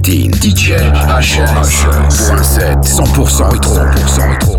Platine. DJ set 100% rétro. 100% rétro.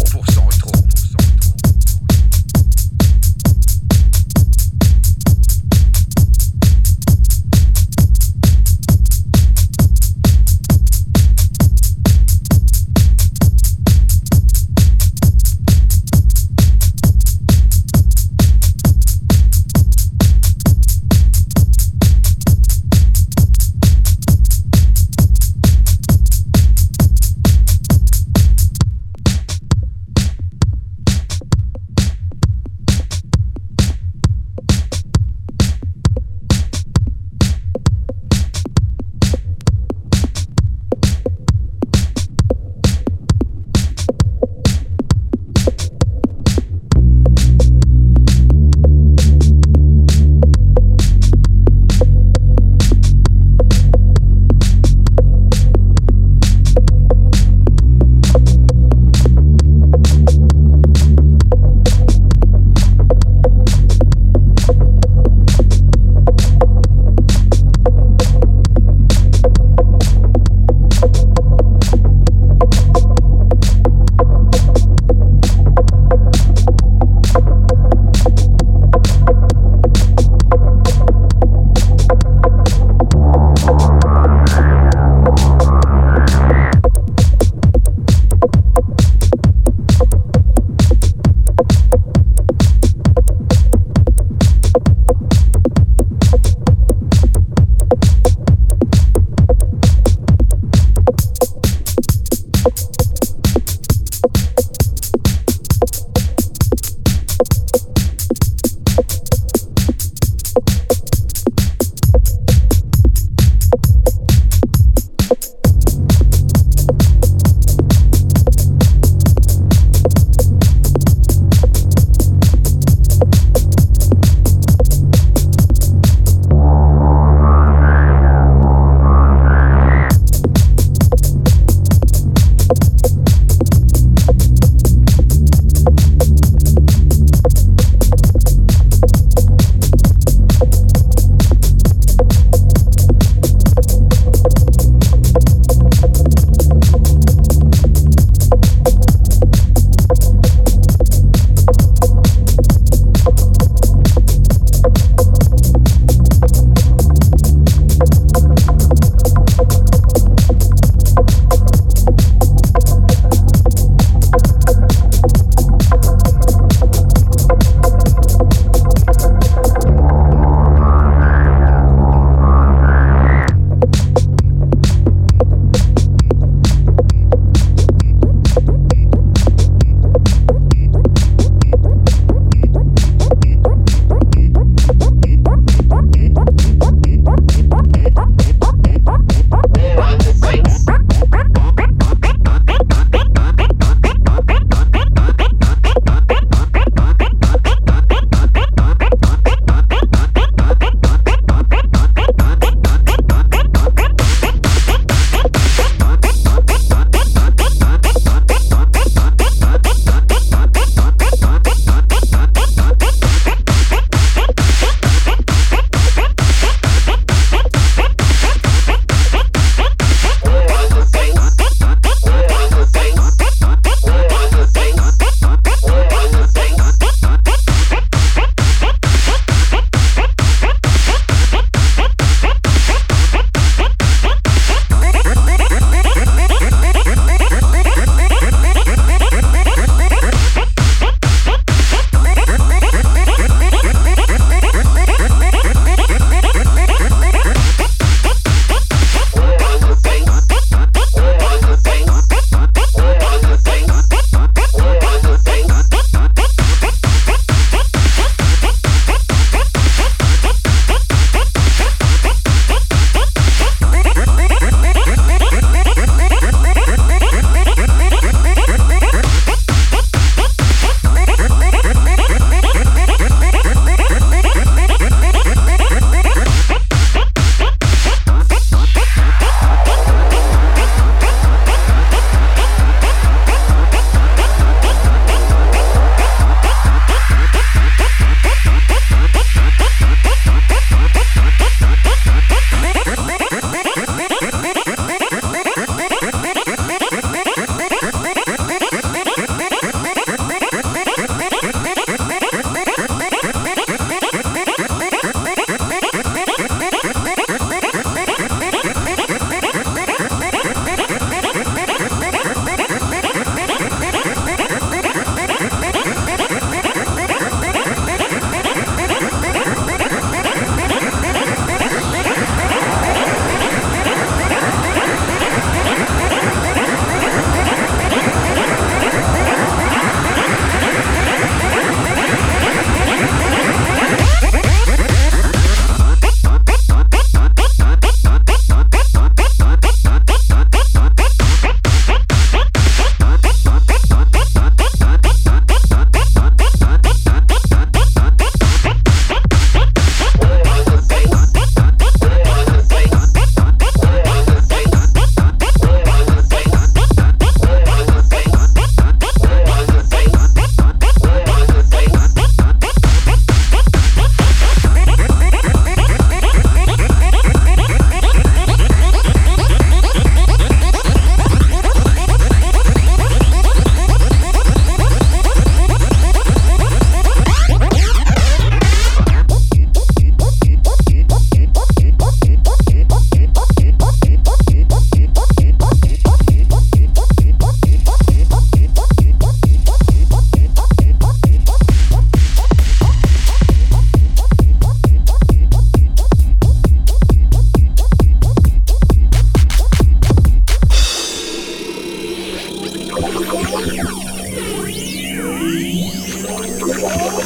Thank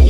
you.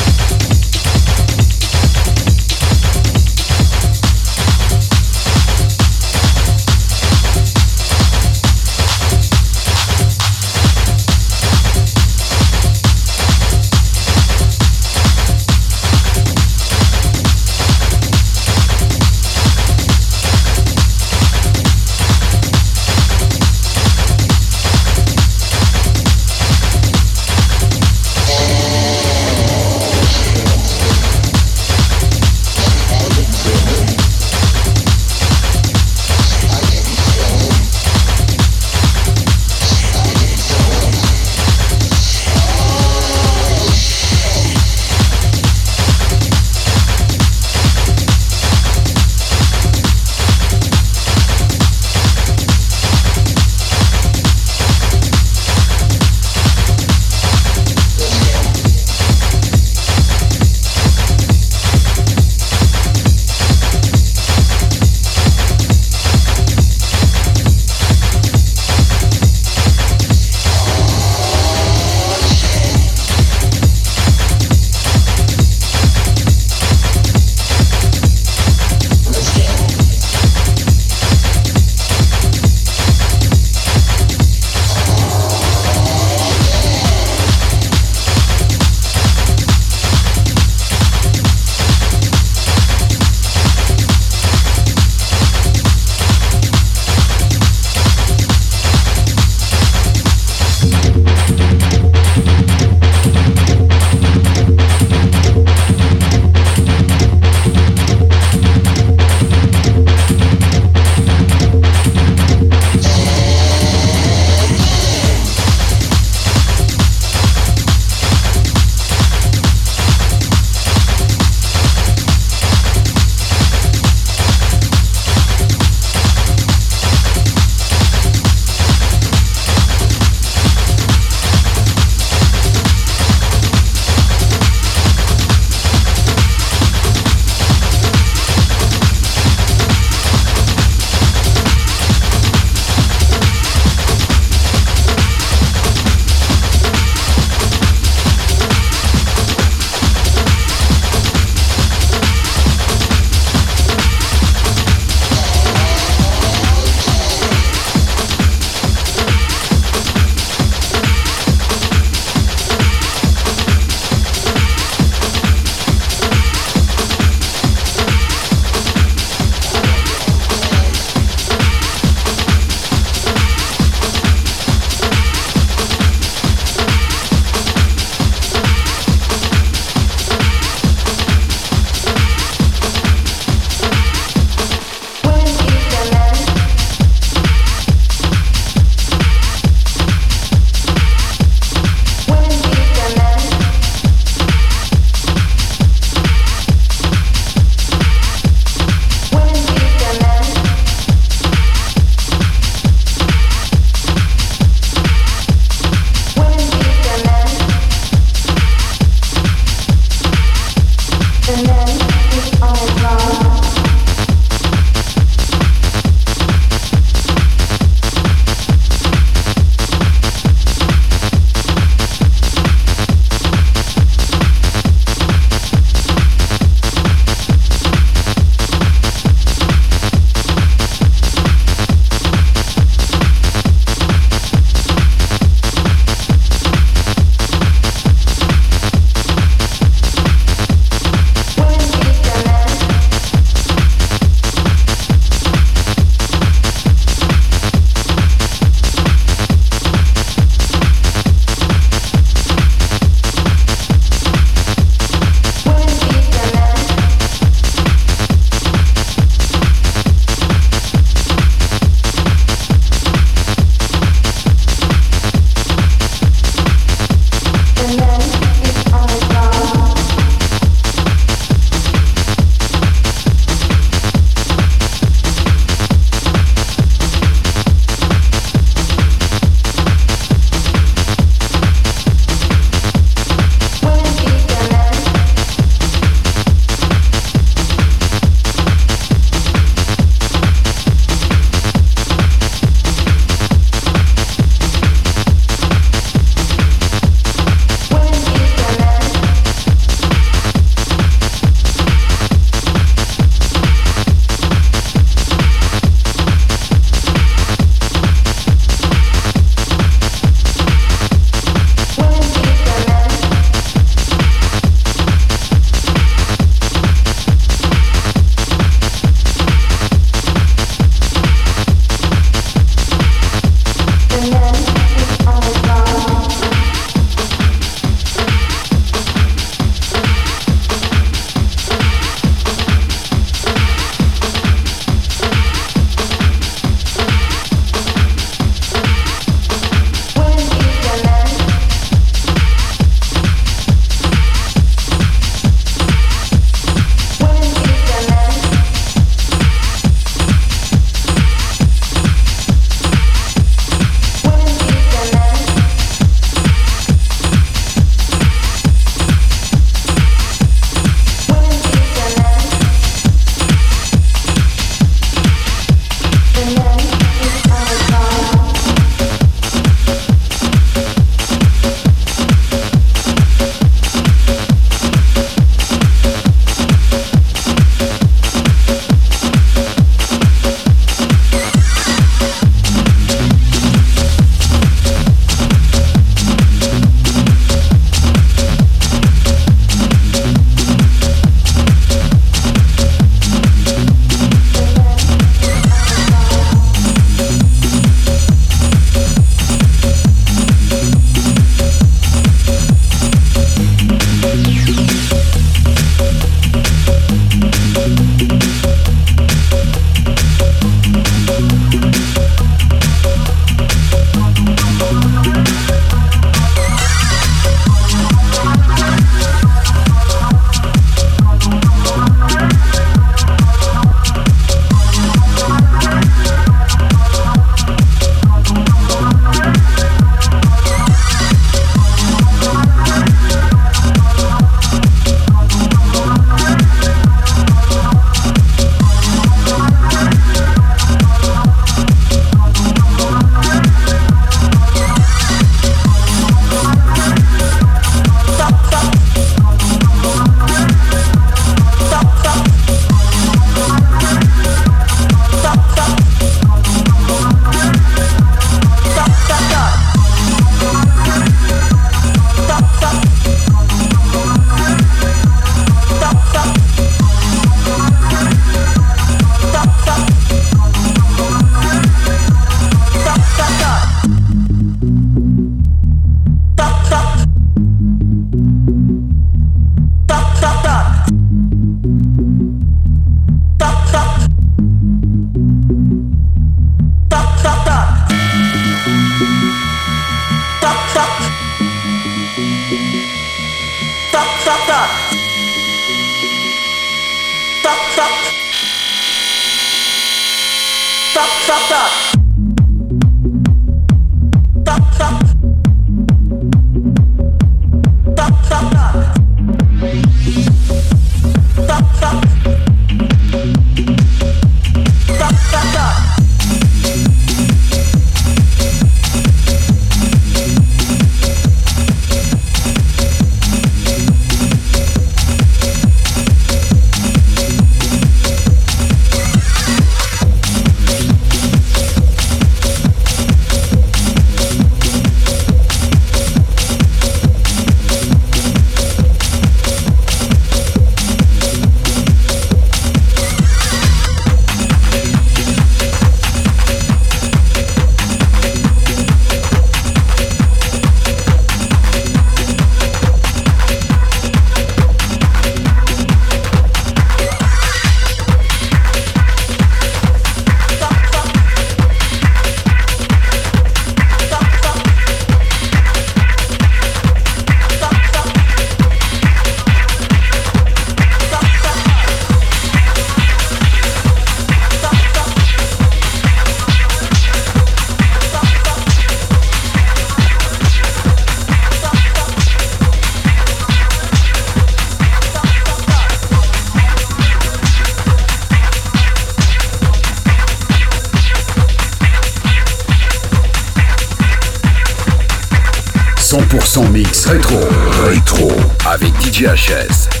100% mix rétro. Rétro. Avec DJ HS.